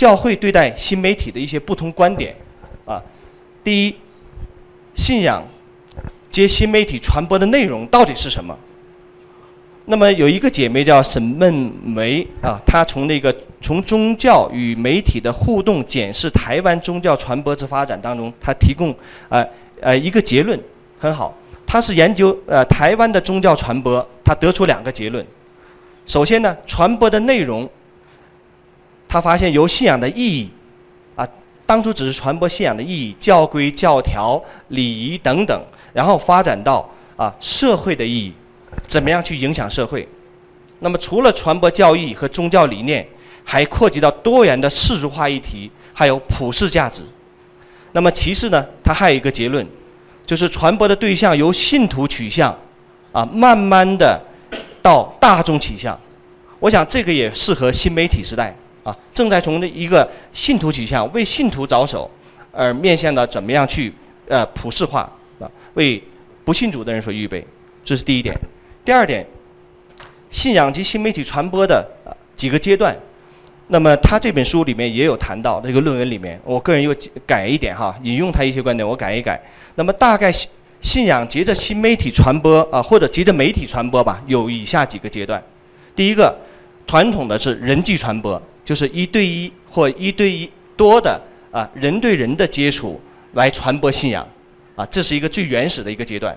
教会对待新媒体的一些不同观点，啊，第一，信仰接新媒体传播的内容到底是什么？那么有一个姐妹叫沈梦梅啊，她从那个从宗教与媒体的互动检视台湾宗教传播之发展当中，她提供呃呃一个结论很好。她是研究呃台湾的宗教传播，她得出两个结论。首先呢，传播的内容，他发现由信仰的意义啊，当初只是传播信仰的意义、教规、教条、礼仪等等，然后发展到啊社会的意义。怎么样去影响社会？那么除了传播教义和宗教理念，还扩及到多元的世俗化议题，还有普世价值。那么其次呢，它还有一个结论，就是传播的对象由信徒取向，啊，慢慢的到大众取向。我想这个也适合新媒体时代啊，正在从一个信徒取向为信徒着手，而面向的怎么样去呃普世化啊，为不信主的人所预备。这是第一点。第二点，信仰及新媒体传播的几个阶段，那么他这本书里面也有谈到这个论文里面，我个人又改一点哈，引用他一些观点，我改一改。那么大概信信仰接着新媒体传播啊，或者接着媒体传播吧，有以下几个阶段。第一个，传统的是人际传播，就是一对一或一对一多的啊人对人的接触来传播信仰，啊，这是一个最原始的一个阶段。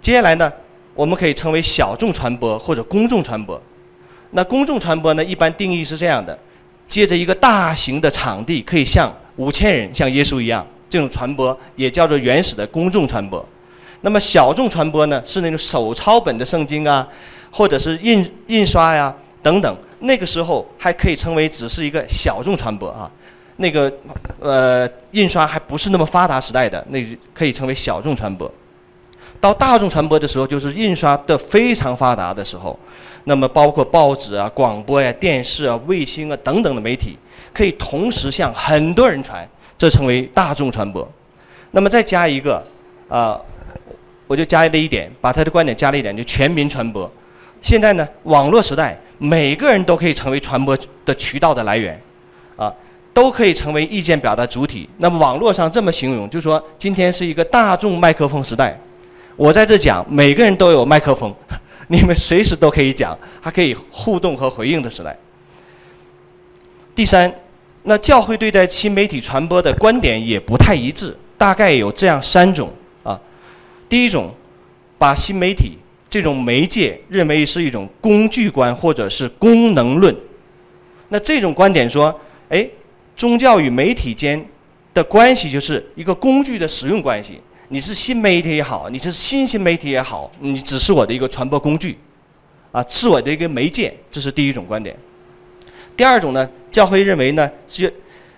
接下来呢？我们可以称为小众传播或者公众传播。那公众传播呢，一般定义是这样的：借着一个大型的场地，可以像五千人，像耶稣一样，这种传播也叫做原始的公众传播。那么小众传播呢，是那种手抄本的圣经啊，或者是印印刷呀等等。那个时候还可以称为只是一个小众传播啊。那个呃，印刷还不是那么发达时代的，那可以称为小众传播。到大众传播的时候，就是印刷的非常发达的时候，那么包括报纸啊、广播呀、电视啊、卫星啊等等的媒体，可以同时向很多人传，这称为大众传播。那么再加一个，啊，我就加了一点，把他的观点加了一点，就全民传播。现在呢，网络时代，每个人都可以成为传播的渠道的来源，啊，都可以成为意见表达主体。那么网络上这么形容，就说今天是一个大众麦克风时代。我在这讲，每个人都有麦克风，你们随时都可以讲，还可以互动和回应的时代。第三，那教会对待新媒体传播的观点也不太一致，大概有这样三种啊。第一种，把新媒体这种媒介认为是一种工具观或者是功能论。那这种观点说，哎，宗教与媒体间的关系就是一个工具的使用关系。你是新媒体也好，你是新兴媒体也好，你只是我的一个传播工具，啊，是我的一个媒介，这是第一种观点。第二种呢，教会认为呢是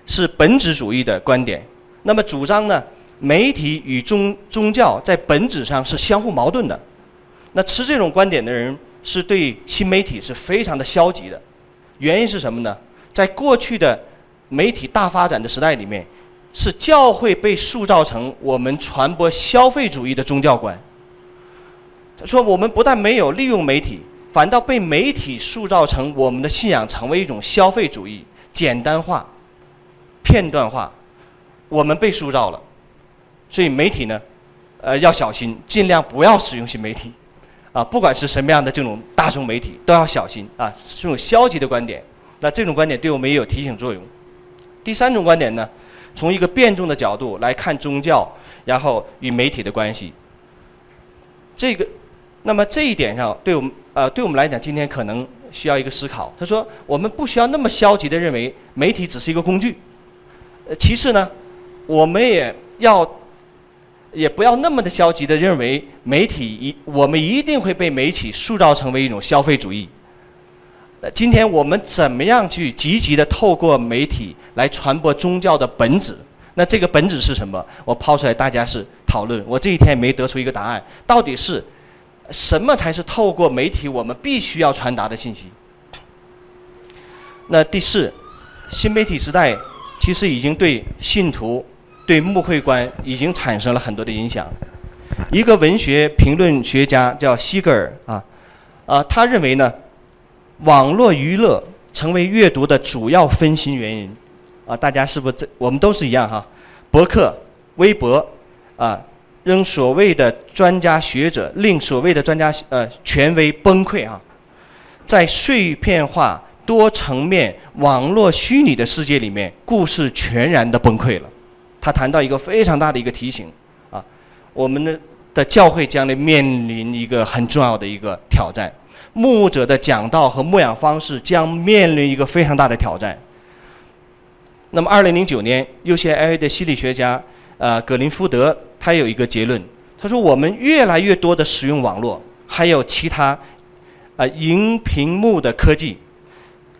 是本质主义的观点，那么主张呢媒体与宗宗教在本质上是相互矛盾的。那持这种观点的人是对新媒体是非常的消极的，原因是什么呢？在过去的媒体大发展的时代里面。是教会被塑造成我们传播消费主义的宗教观。他说：“我们不但没有利用媒体，反倒被媒体塑造成我们的信仰成为一种消费主义、简单化、片段化。我们被塑造了，所以媒体呢，呃，要小心，尽量不要使用新媒体。啊，不管是什么样的这种大众媒体，都要小心啊。这种消极的观点，那这种观点对我们也有提醒作用。第三种观点呢？”从一个辩证的角度来看宗教，然后与媒体的关系。这个，那么这一点上，对我们呃，对我们来讲，今天可能需要一个思考。他说，我们不需要那么消极的认为媒体只是一个工具。呃，其次呢，我们也要，也不要那么的消极的认为媒体一，我们一定会被媒体塑造成为一种消费主义。今天我们怎么样去积极的透过媒体来传播宗教的本质？那这个本质是什么？我抛出来，大家是讨论。我这一天也没得出一个答案，到底是什么才是透过媒体我们必须要传达的信息？那第四，新媒体时代其实已经对信徒、对牧会观已经产生了很多的影响。一个文学评论学家叫西格尔啊，啊，他认为呢。网络娱乐成为阅读的主要分心原因，啊，大家是不是这我们都是一样哈？博客、微博啊，让所谓的专家学者令所谓的专家呃权威崩溃啊，在碎片化、多层面、网络虚拟的世界里面，故事全然的崩溃了。他谈到一个非常大的一个提醒啊，我们的的教会将来面临一个很重要的一个挑战。牧者的讲道和牧养方式将面临一个非常大的挑战。那么，二零零九年，UCLA 的心理学家呃格林福德他有一个结论，他说我们越来越多的使用网络，还有其他啊荧屏幕的科技，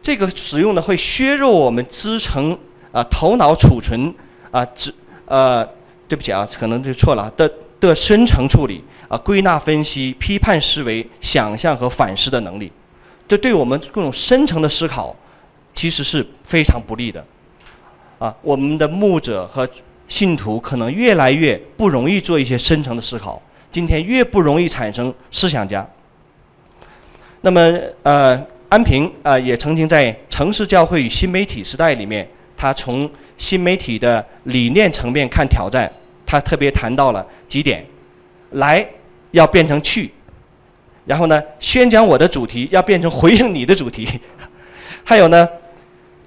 这个使用呢会削弱我们支撑啊头脑储存啊只呃对不起啊，可能就错了的的深层处理。啊，归纳分析、批判思维、想象和反思的能力，这对我们各种深层的思考，其实是非常不利的。啊，我们的牧者和信徒可能越来越不容易做一些深层的思考，今天越不容易产生思想家。那么，呃，安平啊，也曾经在《城市教会与新媒体时代》里面，他从新媒体的理念层面看挑战，他特别谈到了几点，来。要变成去，然后呢，宣讲我的主题要变成回应你的主题，还有呢，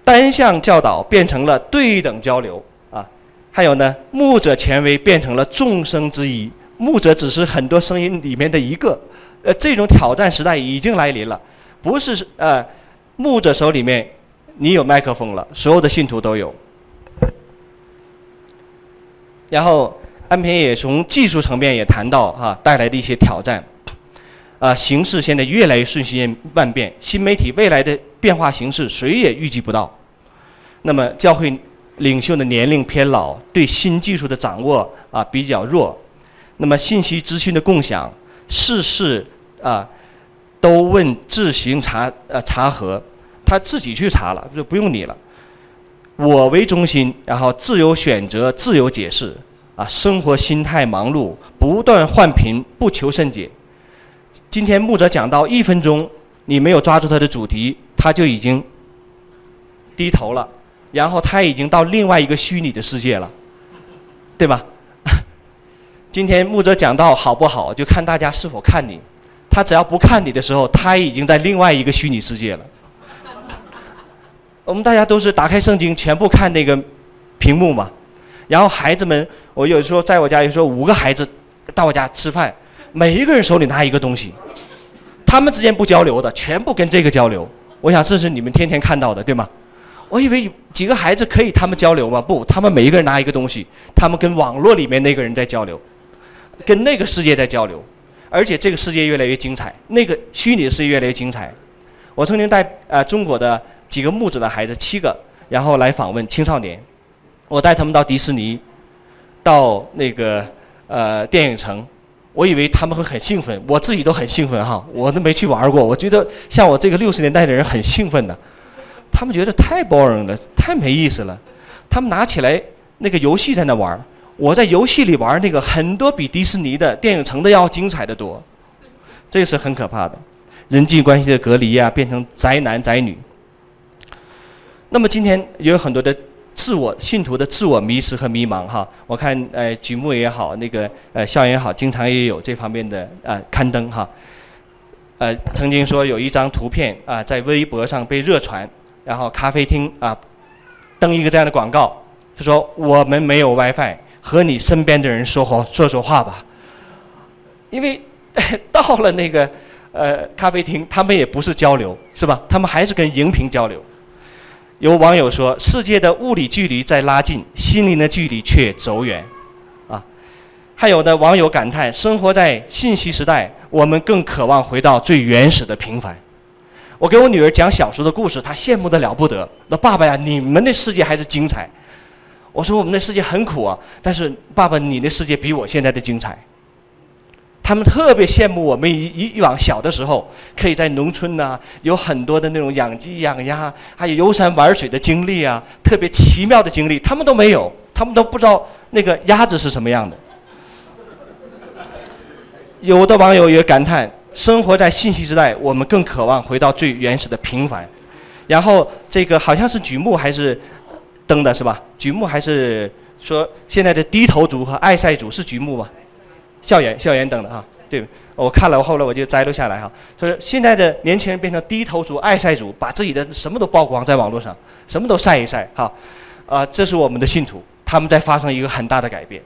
单向教导变成了对等交流。啊，还有呢，牧者权威变成了众生之一，牧者只是很多声音里面的一个，呃，这种挑战时代已经来临了，不是呃，牧者手里面你有麦克风了，所有的信徒都有，然后。安平也从技术层面也谈到哈带来的一些挑战，啊，形势现在越来越瞬息万变，新媒体未来的变化形式谁也预计不到。那么教会领袖的年龄偏老，对新技术的掌握啊比较弱。那么信息资讯的共享，事事啊都问自行查呃查核，他自己去查了就不用你了。我为中心，然后自由选择，自由解释。啊，生活心态忙碌，不断换频，不求甚解。今天牧者讲到一分钟，你没有抓住他的主题，他就已经低头了，然后他已经到另外一个虚拟的世界了，对吧？今天牧者讲到好不好，就看大家是否看你。他只要不看你的时候，他已经在另外一个虚拟世界了。我们大家都是打开圣经，全部看那个屏幕嘛。然后孩子们，我有时候在我家，有时候五个孩子到我家吃饭，每一个人手里拿一个东西，他们之间不交流的，全部跟这个交流。我想这是你们天天看到的，对吗？我以为几个孩子可以他们交流吗？不，他们每一个人拿一个东西，他们跟网络里面那个人在交流，跟那个世界在交流，而且这个世界越来越精彩，那个虚拟世界越来越精彩。我曾经带呃中国的几个木子的孩子七个，然后来访问青少年。我带他们到迪士尼，到那个呃电影城，我以为他们会很兴奋，我自己都很兴奋哈，我都没去玩过。我觉得像我这个六十年代的人很兴奋的，他们觉得太 boring 了，太没意思了。他们拿起来那个游戏在那玩，我在游戏里玩那个很多比迪士尼的电影城的要精彩的多，这是很可怕的，人际关系的隔离啊，变成宅男宅女。那么今天也有很多的。自我信徒的自我迷失和迷茫，哈，我看，呃，举目也好，那个，呃，校园也好，经常也有这方面的啊刊登，哈，呃，曾经说有一张图片啊，在微博上被热传，然后咖啡厅啊，登一个这样的广告，他说我们没有 WiFi，和你身边的人说话说说话吧，因为 到了那个呃咖啡厅，他们也不是交流，是吧？他们还是跟荧屏交流。有网友说：“世界的物理距离在拉近，心灵的距离却走远。”啊，还有的网友感叹：“生活在信息时代，我们更渴望回到最原始的平凡。”我给我女儿讲小时候的故事，她羡慕的了不得。那爸爸呀，你们的世界还是精彩。我说我们的世界很苦啊，但是爸爸，你的世界比我现在的精彩。他们特别羡慕我们以以往小的时候，可以在农村呐，有很多的那种养鸡养鸭，还有游山玩水的经历啊，特别奇妙的经历，他们都没有，他们都不知道那个鸭子是什么样的。有的网友也感叹，生活在信息时代，我们更渴望回到最原始的平凡。然后这个好像是举目还是登的是吧？举目还是说现在的低头族和爱晒族是举目吧？校园校园等的啊，对，我看了我后来我就摘录下来哈。他说现在的年轻人变成低头族、爱晒族，把自己的什么都曝光在网络上，什么都晒一晒哈。啊，这是我们的信徒，他们在发生一个很大的改变。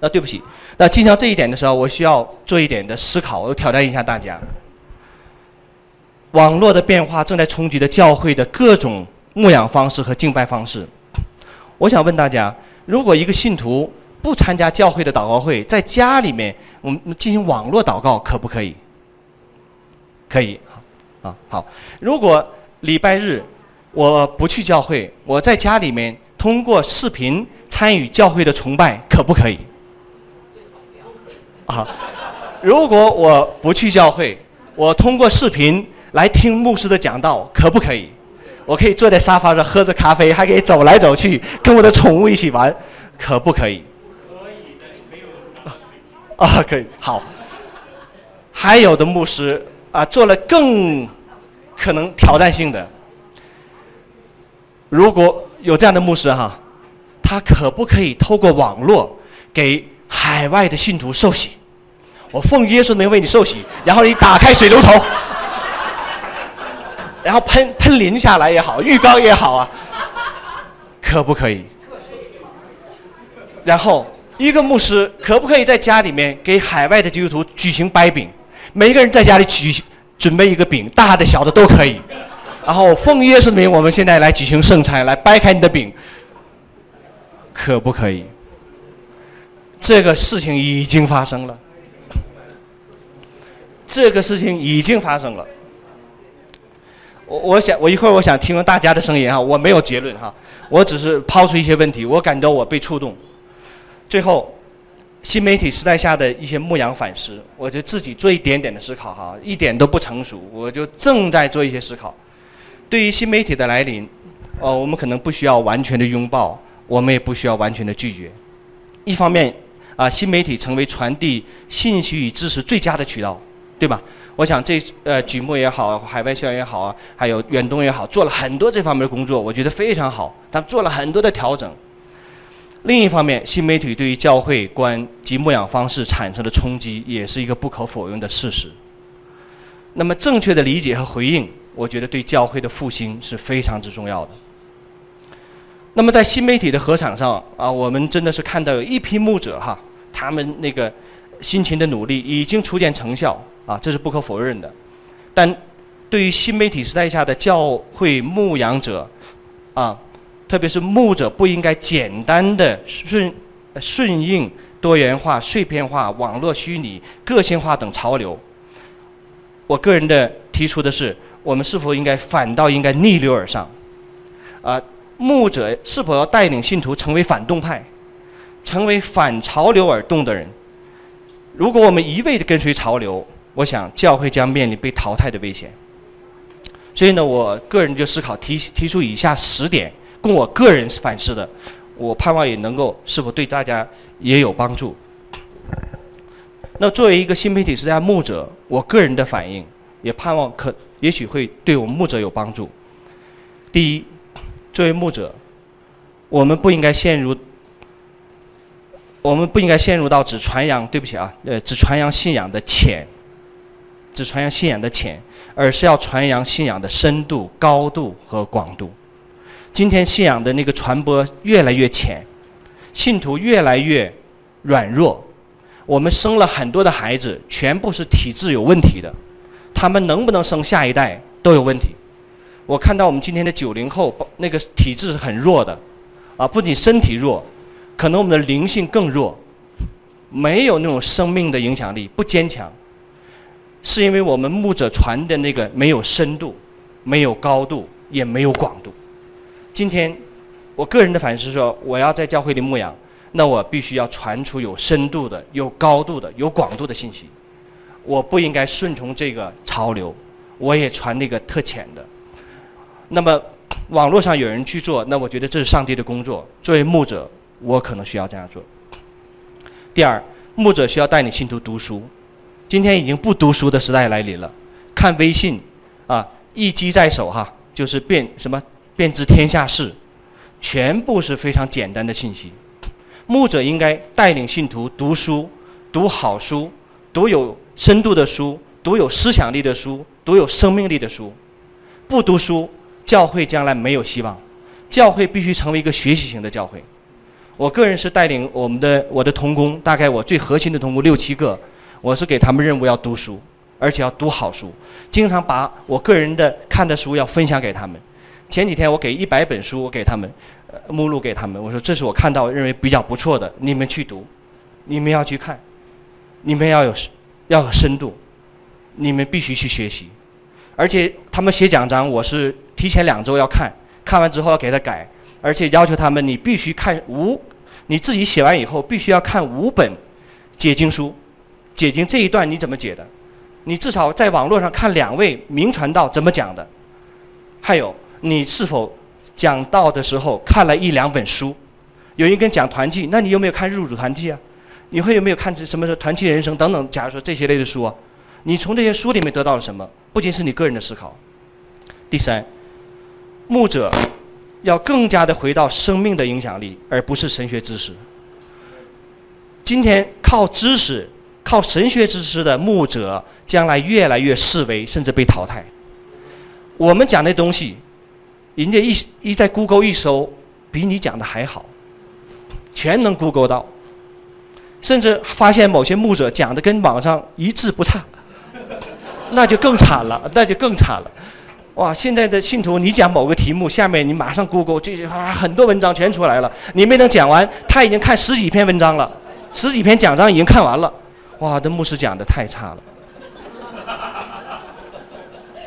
那对不起，那进到这一点的时候，我需要做一点的思考，我挑战一下大家。网络的变化正在冲击着教会的各种牧养方式和敬拜方式。我想问大家，如果一个信徒不参加教会的祷告会，在家里面我们进行网络祷告，可不可以？可以，好，啊好。如果礼拜日我不去教会，我在家里面通过视频参与教会的崇拜，可不可以？啊，如果我不去教会，我通过视频。来听牧师的讲道可不可以？我可以坐在沙发上喝着咖啡，还可以走来走去，跟我的宠物一起玩，可不可以？啊，可以好。还有的牧师啊，做了更可能挑战性的。如果有这样的牧师哈，他可不可以透过网络给海外的信徒受洗？我奉耶稣名为你受洗，然后你打开水龙头。然后喷喷淋下来也好，浴缸也好啊，可不可以？然后一个牧师可不可以在家里面给海外的基督徒举行掰饼？每一个人在家里举准备一个饼，大的小的都可以。然后奉耶稣的名，我们现在来举行圣餐，来掰开你的饼，可不可以？这个事情已经发生了，这个事情已经发生了。我我想我一会儿我想听听大家的声音哈，我没有结论哈，我只是抛出一些问题，我感到我被触动。最后，新媒体时代下的一些牧羊反思，我就自己做一点点的思考哈，一点都不成熟，我就正在做一些思考。对于新媒体的来临，哦，我们可能不需要完全的拥抱，我们也不需要完全的拒绝。一方面，啊，新媒体成为传递信息与知识最佳的渠道，对吧？我想这呃举目也好，海外校园也好啊，还有远东也好，做了很多这方面的工作，我觉得非常好。他们做了很多的调整。另一方面，新媒体对于教会观及牧养方式产生的冲击，也是一个不可否认的事实。那么，正确的理解和回应，我觉得对教会的复兴是非常之重要的。那么，在新媒体的合场上啊，我们真的是看到有一批牧者哈，他们那个辛勤的努力已经初见成效。啊，这是不可否认的，但对于新媒体时代下的教会牧养者，啊，特别是牧者，不应该简单的顺顺应多元化、碎片化、网络虚拟、个性化等潮流。我个人的提出的是，我们是否应该反倒应该逆流而上？啊，牧者是否要带领信徒成为反动派，成为反潮流而动的人？如果我们一味的跟随潮流，我想教会将面临被淘汰的危险，所以呢，我个人就思考提提出以下十点供我个人反思的，我盼望也能够是否对大家也有帮助。那作为一个新媒体时代牧者，我个人的反应也盼望可也许会对我们牧者有帮助。第一，作为牧者，我们不应该陷入，我们不应该陷入到只传扬对不起啊，呃，只传扬信仰的浅。只传扬信仰的浅，而是要传扬信仰的深度、高度和广度。今天信仰的那个传播越来越浅，信徒越来越软弱。我们生了很多的孩子，全部是体质有问题的，他们能不能生下一代都有问题。我看到我们今天的九零后，那个体质是很弱的，啊，不仅身体弱，可能我们的灵性更弱，没有那种生命的影响力，不坚强。是因为我们牧者传的那个没有深度，没有高度，也没有广度。今天，我个人的反思说，我要在教会里牧养，那我必须要传出有深度的、有高度的、有广度的信息。我不应该顺从这个潮流，我也传那个特浅的。那么，网络上有人去做，那我觉得这是上帝的工作。作为牧者，我可能需要这样做。第二，牧者需要带领信徒读书。今天已经不读书的时代来临了，看微信，啊，一机在手哈，就是变什么便知天下事，全部是非常简单的信息。牧者应该带领信徒读书，读好书，读有深度的书，读有思想力的书，读有生命力的书。不读书，教会将来没有希望。教会必须成为一个学习型的教会。我个人是带领我们的我的童工，大概我最核心的童工六七个，我是给他们任务要读书，而且要读好书，经常把我个人的看的书要分享给他们。前几天我给一百本书，我给他们，目录给他们，我说这是我看到认为比较不错的，你们去读，你们要去看，你们要有要有深度，你们必须去学习，而且他们写讲章，我是提前两周要看，看完之后要给他改。而且要求他们，你必须看五，你自己写完以后必须要看五本解经书，解经这一段你怎么解的？你至少在网络上看两位名传道怎么讲的。还有，你是否讲道的时候看了一两本书？有人跟讲团契，那你有没有看入主团契啊？你会有没有看什么团契人生等等？假如说这些类的书啊，你从这些书里面得到了什么？不仅是你个人的思考。第三，牧者。要更加的回到生命的影响力，而不是神学知识。今天靠知识、靠神学知识的牧者，将来越来越式微，甚至被淘汰。我们讲的东西，人家一一在 Google 一搜，比你讲的还好，全能 Google 到，甚至发现某些牧者讲的跟网上一字不差，那就更惨了，那就更惨了。哇！现在的信徒，你讲某个题目，下面你马上 Google，这啊很多文章全出来了。你没等讲完，他已经看十几篇文章了，十几篇讲章已经看完了。哇！这牧师讲的太差了。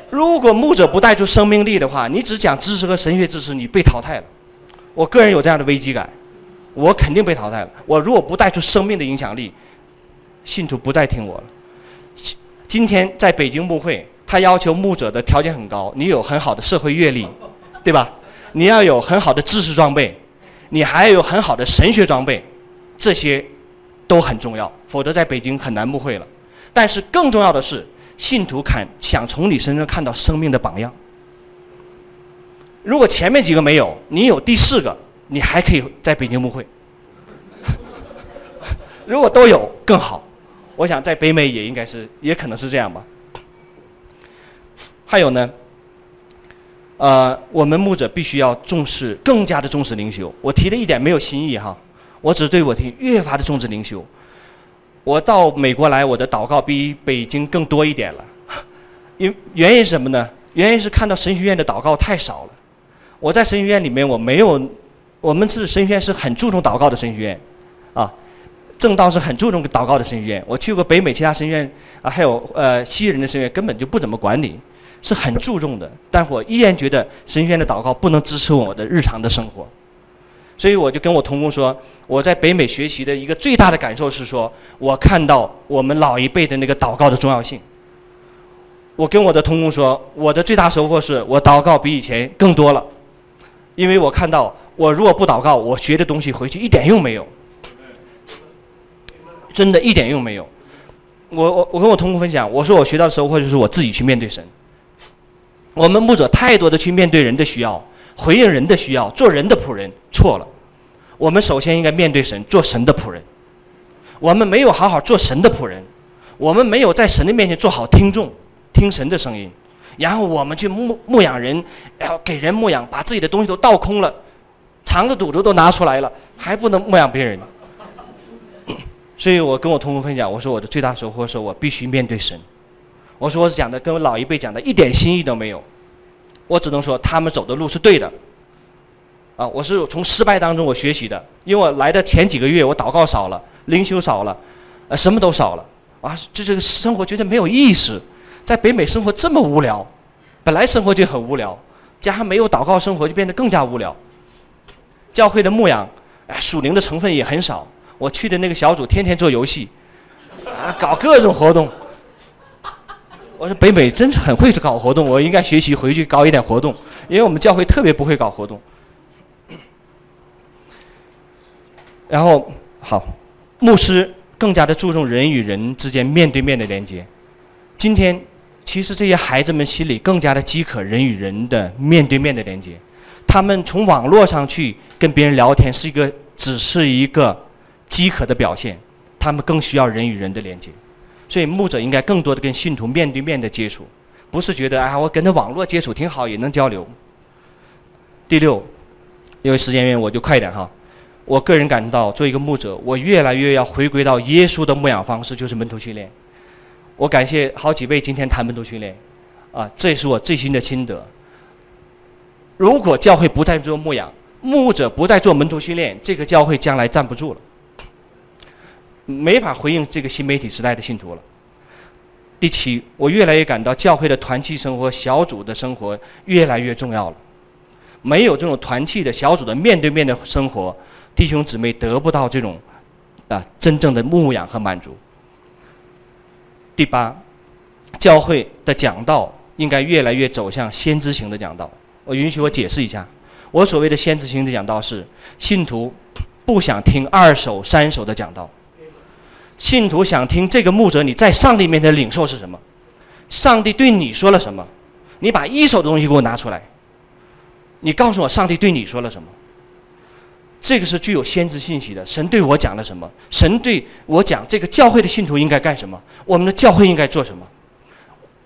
如果牧者不带出生命力的话，你只讲知识和神学知识，你被淘汰了。我个人有这样的危机感，我肯定被淘汰了。我如果不带出生命的影响力，信徒不再听我了。今天在北京牧会。他要求牧者的条件很高，你有很好的社会阅历，对吧？你要有很好的知识装备，你还要有很好的神学装备，这些都很重要，否则在北京很难牧会了。但是更重要的是，信徒看想从你身上看到生命的榜样。如果前面几个没有，你有第四个，你还可以在北京牧会。如果都有更好，我想在北美也应该是，也可能是这样吧。还有呢，呃，我们牧者必须要重视，更加的重视灵修。我提的一点没有新意哈，我只对我提越发的重视灵修。我到美国来，我的祷告比北京更多一点了。因原因是什么呢？原因是看到神学院的祷告太少了。我在神学院里面，我没有，我们是神学院是很注重祷告的神学院，啊，正道是很注重祷告的神学院。我去过北美其他神学院啊，还有呃西人的神学院，根本就不怎么管理。是很注重的，但我依然觉得神学院的祷告不能支持我的日常的生活，所以我就跟我同工说，我在北美学习的一个最大的感受是说，我看到我们老一辈的那个祷告的重要性。我跟我的同工说，我的最大收获是我祷告比以前更多了，因为我看到我如果不祷告，我学的东西回去一点用没有，真的一点用没有。我我我跟我同工分享，我说我学到的收获就是我自己去面对神。我们牧者太多的去面对人的需要，回应人的需要，做人的仆人，错了。我们首先应该面对神，做神的仆人。我们没有好好做神的仆人，我们没有在神的面前做好听众，听神的声音，然后我们去牧牧养人，然后给人牧养，把自己的东西都倒空了，肠子肚子都拿出来了，还不能牧养别人。所以我跟我同工分享，我说我的最大收获是我必须面对神。我说我讲的跟老一辈讲的一点新意都没有，我只能说他们走的路是对的。啊，我是从失败当中我学习的，因为我来的前几个月我祷告少了，灵修少了，呃，什么都少了，啊，就这个生活觉得没有意思，在北美生活这么无聊，本来生活就很无聊，加上没有祷告生活就变得更加无聊。教会的牧养，哎，属灵的成分也很少。我去的那个小组天天做游戏，啊，搞各种活动。我说北美真是很会搞活动，我应该学习回去搞一点活动，因为我们教会特别不会搞活动。然后好，牧师更加的注重人与人之间面对面的连接。今天其实这些孩子们心里更加的饥渴人与人的面对面的连接，他们从网络上去跟别人聊天是一个只是一个饥渴的表现，他们更需要人与人的连接。所以牧者应该更多的跟信徒面对面的接触，不是觉得啊我跟他网络接触挺好，也能交流。第六，因为时间原因，我就快一点哈。我个人感觉到，做一个牧者，我越来越要回归到耶稣的牧养方式，就是门徒训练。我感谢好几位今天谈门徒训练，啊，这也是我最新的心得。如果教会不再做牧养，牧者不再做门徒训练，这个教会将来站不住了，没法回应这个新媒体时代的信徒了。第七，我越来越感到教会的团契生活、小组的生活越来越重要了。没有这种团契的小组的面对面的生活，弟兄姊妹得不到这种啊真正的牧养和满足。第八，教会的讲道应该越来越走向先知型的讲道。我允许我解释一下，我所谓的先知型的讲道是信徒不想听二手、三手的讲道，信徒想听这个牧者你在上帝面前领受是什么，上帝对你说了什么，你把一手的东西给我拿出来，你告诉我上帝对你说了什么。这个是具有先知信息的。神对我讲了什么？神对我讲这个教会的信徒应该干什么？我们的教会应该做什么？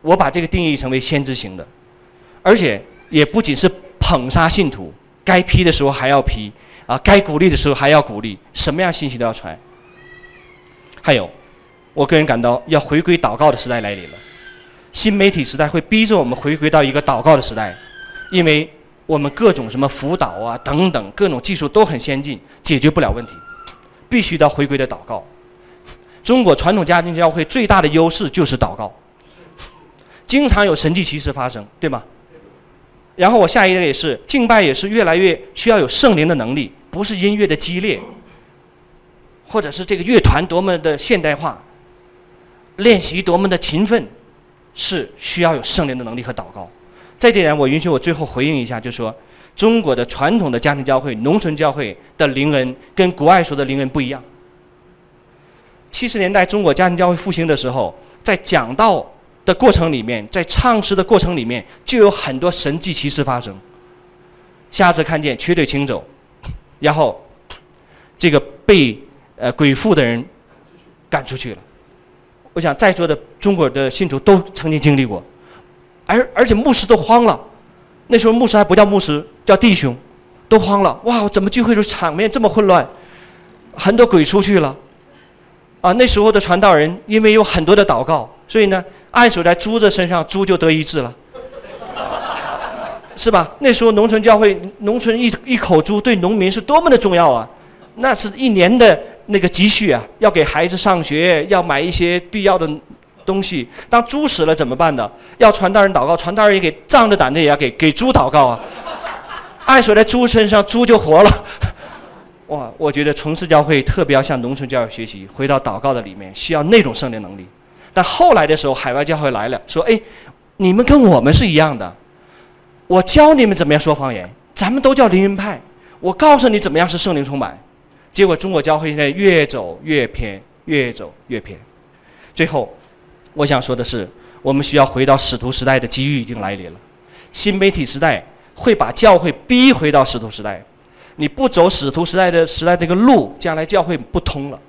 我把这个定义成为先知型的，而且也不仅是捧杀信徒，该批的时候还要批啊，该鼓励的时候还要鼓励，什么样信息都要传。还有，我个人感到要回归祷告的时代来临了，新媒体时代会逼着我们回归到一个祷告的时代，因为。我们各种什么辅导啊等等，各种技术都很先进，解决不了问题，必须得回归的祷告。中国传统家庭教会最大的优势就是祷告，经常有神迹奇事发生，对吗？然后我下一个也是敬拜，也是越来越需要有圣灵的能力，不是音乐的激烈，或者是这个乐团多么的现代化，练习多么的勤奋，是需要有圣灵的能力和祷告。在这点，我允许我最后回应一下，就说，中国的传统的家庭教会、农村教会的灵恩跟国外说的灵恩不一样。七十年代中国家庭教会复兴的时候，在讲道的过程里面，在唱诗的过程里面，就有很多神迹奇事发生。瞎子看见，瘸腿行走，然后这个被呃鬼附的人赶出去了。我想在座的中国的信徒都曾经经历过。而而且牧师都慌了，那时候牧师还不叫牧师，叫弟兄，都慌了。哇，怎么聚会时场面这么混乱？很多鬼出去了，啊，那时候的传道人因为有很多的祷告，所以呢，按手在猪的身上，猪就得医治了，是吧？那时候农村教会，农村一一口猪对农民是多么的重要啊！那是一年的那个积蓄啊，要给孩子上学，要买一些必要的。东西，当猪死了怎么办呢？要传道人祷告，传道人也给仗着胆子也要给给猪祷告啊！按说在猪身上，猪就活了。哇，我觉得城市教会特别要向农村教育学习，回到祷告的里面，需要那种圣灵能力。但后来的时候，海外教会来了，说：“哎，你们跟我们是一样的，我教你们怎么样说方言，咱们都叫灵云派，我告诉你怎么样是圣灵充满。”结果中国教会现在越走越偏，越走越偏，最后。我想说的是，我们需要回到使徒时代的机遇已经来临了。新媒体时代会把教会逼回到使徒时代，你不走使徒时代的时代这个路，将来教会不通了。